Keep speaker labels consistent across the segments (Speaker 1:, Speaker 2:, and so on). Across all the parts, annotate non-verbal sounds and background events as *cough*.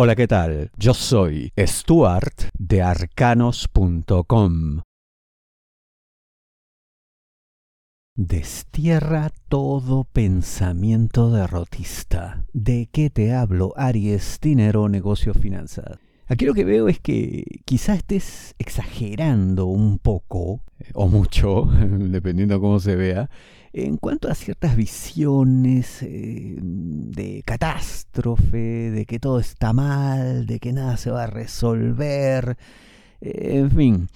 Speaker 1: Hola, ¿qué tal? Yo soy Stuart de arcanos.com. Destierra todo pensamiento derrotista. ¿De qué te hablo, Aries? Dinero, negocio, finanzas. Aquí lo que veo es que quizás estés exagerando un poco, o mucho, *laughs* dependiendo cómo se vea, en cuanto a ciertas visiones eh, de catástrofe, de que todo está mal, de que nada se va a resolver, eh, en fin,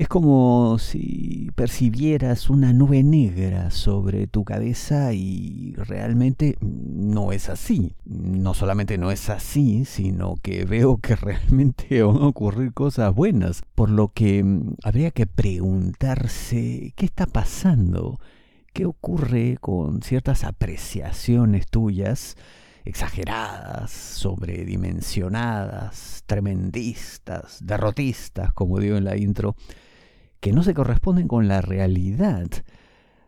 Speaker 1: es como si percibieras una nube negra sobre tu cabeza y realmente no es así. No solamente no es así, sino que veo que *laughs* realmente van a ocurrir cosas buenas, por lo que mm, habría que preguntarse qué está pasando ¿Qué ocurre con ciertas apreciaciones tuyas exageradas, sobredimensionadas, tremendistas, derrotistas, como digo en la intro, que no se corresponden con la realidad?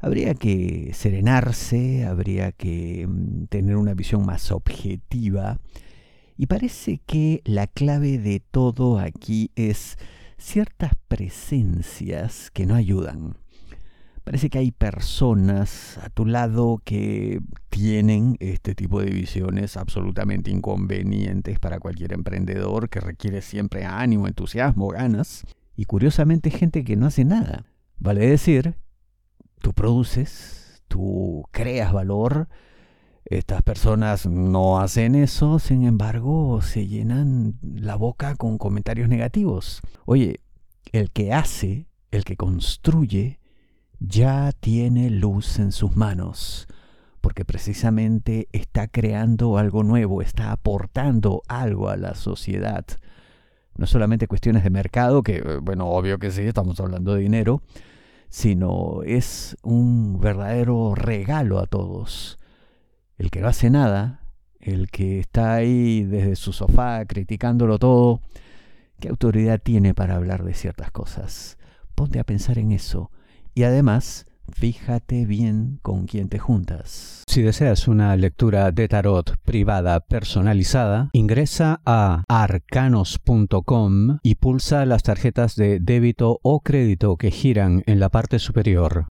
Speaker 1: Habría que serenarse, habría que mm, tener una visión más objetiva. Y parece que la clave de todo aquí es ciertas presencias que no ayudan Parece que hay personas a tu lado que tienen este tipo de visiones absolutamente inconvenientes para cualquier emprendedor que requiere siempre ánimo, entusiasmo, ganas. Y curiosamente gente que no hace nada. Vale decir, tú produces, tú creas valor, estas personas no hacen eso, sin embargo, se llenan la boca con comentarios negativos. Oye, el que hace, el que construye, ya tiene luz en sus manos, porque precisamente está creando algo nuevo, está aportando algo a la sociedad. No solamente cuestiones de mercado, que bueno, obvio que sí, estamos hablando de dinero, sino es un verdadero regalo a todos. El que no hace nada, el que está ahí desde su sofá criticándolo todo, ¿qué autoridad tiene para hablar de ciertas cosas? Ponte a pensar en eso y además, fíjate bien con quién te juntas.
Speaker 2: Si deseas una lectura de tarot privada personalizada, ingresa a arcanos.com y pulsa las tarjetas de débito o crédito que giran en la parte superior.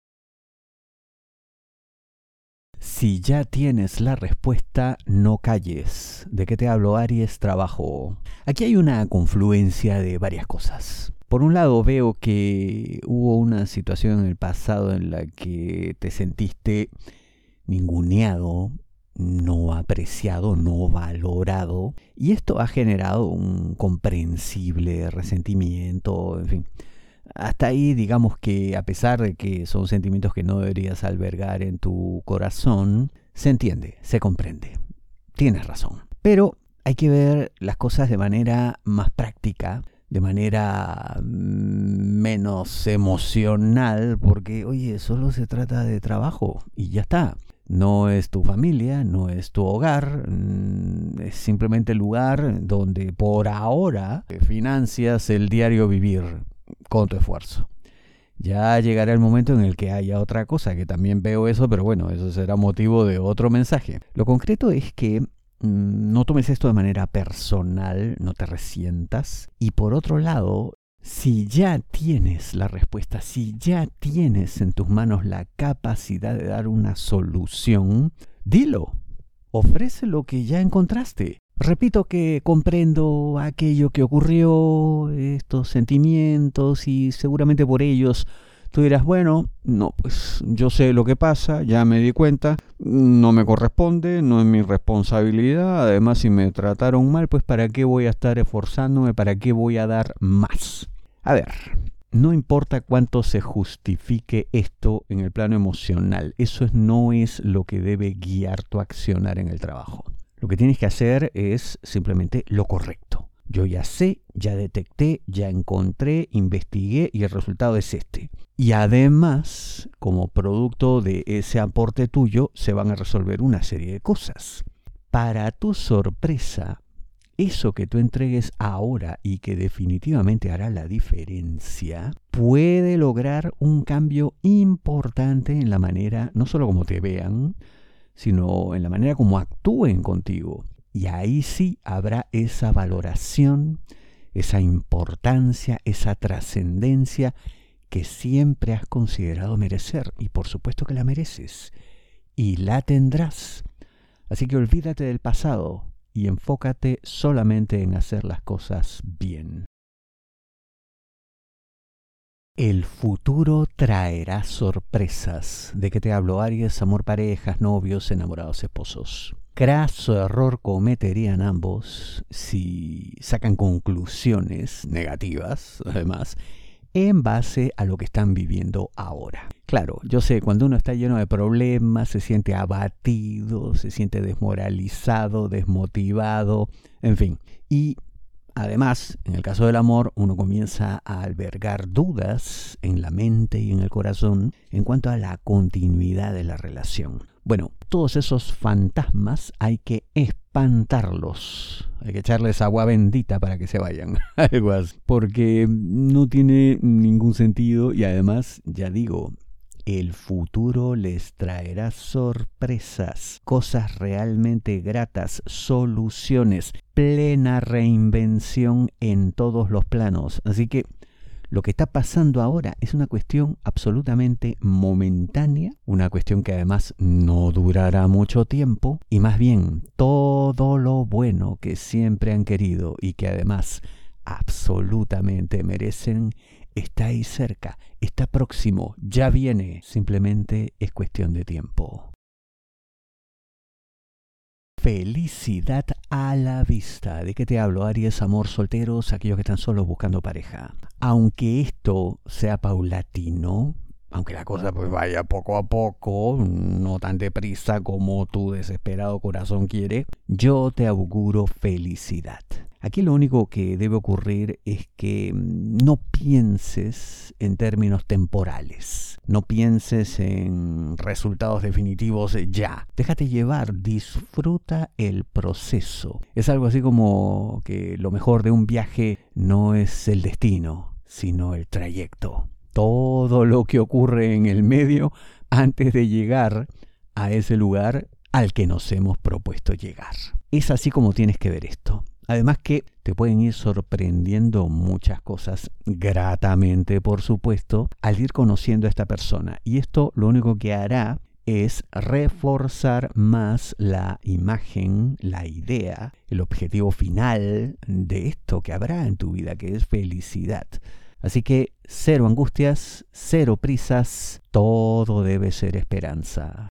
Speaker 1: Si ya tienes la respuesta, no calles. ¿De qué te hablo, Aries? Trabajo. Aquí hay una confluencia de varias cosas. Por un lado veo que hubo una situación en el pasado en la que te sentiste ninguneado, no apreciado, no valorado, y esto ha generado un comprensible resentimiento, en fin. Hasta ahí digamos que a pesar de que son sentimientos que no deberías albergar en tu corazón, se entiende, se comprende. Tienes razón. Pero hay que ver las cosas de manera más práctica de manera menos emocional, porque, oye, solo se trata de trabajo y ya está. No es tu familia, no es tu hogar, mm, es simplemente el lugar donde por ahora financias el diario vivir con tu esfuerzo. Ya llegará el momento en el que haya otra cosa, que también veo eso, pero bueno, eso será motivo de otro mensaje. Lo concreto es que Mm, no tomes esto de manera personal, no te resientas. Y por otro lado, si ya tienes la respuesta, si ya tienes en tus manos la capacidad de dar una solución, dilo. Ofrece lo que ya encontraste. Repito que comprendo aquello que ocurrió, estos sentimientos y seguramente por ellos Tú dirás, bueno, no, pues yo sé lo que pasa, ya me di cuenta, no me corresponde, no es mi responsabilidad, además si me trataron mal, pues para qué voy a estar esforzándome, para qué voy a dar más. A ver, no importa cuánto se justifique esto en el plano emocional, eso no es lo que debe guiar tu accionar en el trabajo. Lo que tienes que hacer es simplemente lo correcto. Yo ya sé, ya detecté, ya encontré, investigué y el resultado es este. Y además, como producto de ese aporte tuyo, se van a resolver una serie de cosas. Para tu sorpresa, eso que tú entregues ahora y que definitivamente hará la diferencia, puede lograr un cambio importante en la manera, no solo como te vean, sino en la manera como actúen contigo. Y ahí sí habrá esa valoración, esa importancia, esa trascendencia que siempre has considerado merecer. Y por supuesto que la mereces. Y la tendrás. Así que olvídate del pasado y enfócate solamente en hacer las cosas bien. El futuro traerá sorpresas. ¿De qué te hablo, Aries? Amor, parejas, novios, enamorados, esposos. Craso error cometerían ambos si sacan conclusiones negativas, además, en base a lo que están viviendo ahora. Claro, yo sé, cuando uno está lleno de problemas, se siente abatido, se siente desmoralizado, desmotivado, en fin. Y Además, en el caso del amor, uno comienza a albergar dudas en la mente y en el corazón en cuanto a la continuidad de la relación. Bueno, todos esos fantasmas hay que espantarlos. Hay que echarles agua bendita para que se vayan. *laughs* Algo así. Porque no tiene ningún sentido y además, ya digo, el futuro les traerá sorpresas, cosas realmente gratas, soluciones, plena reinvención en todos los planos. Así que lo que está pasando ahora es una cuestión absolutamente momentánea, una cuestión que además no durará mucho tiempo, y más bien todo lo bueno que siempre han querido y que además absolutamente merecen está ahí cerca, está próximo, ya viene, simplemente es cuestión de tiempo. Felicidad a la vista. ¿De qué te hablo, Aries? Amor, solteros, aquellos que están solos buscando pareja. Aunque esto sea paulatino, aunque la cosa pues vaya poco a poco, no tan deprisa como tu desesperado corazón quiere, yo te auguro felicidad. Aquí lo único que debe ocurrir es que mm, no pienses en términos temporales, no pienses en resultados definitivos ya. Déjate llevar, disfruta el proceso. Es algo así como que lo mejor de un viaje no es el destino, sino el trayecto. Todo lo que ocurre en el medio antes de llegar a ese lugar al que nos hemos propuesto llegar. Es así como tienes que ver esto. Además que te pueden ir sorprendiendo muchas cosas gratamente, por supuesto, al ir conociendo a esta persona. Y esto lo único que hará es reforzar más la imagen, la idea, el objetivo final de esto que habrá en tu vida, que es felicidad. Así que cero angustias, cero prisas, todo debe ser esperanza.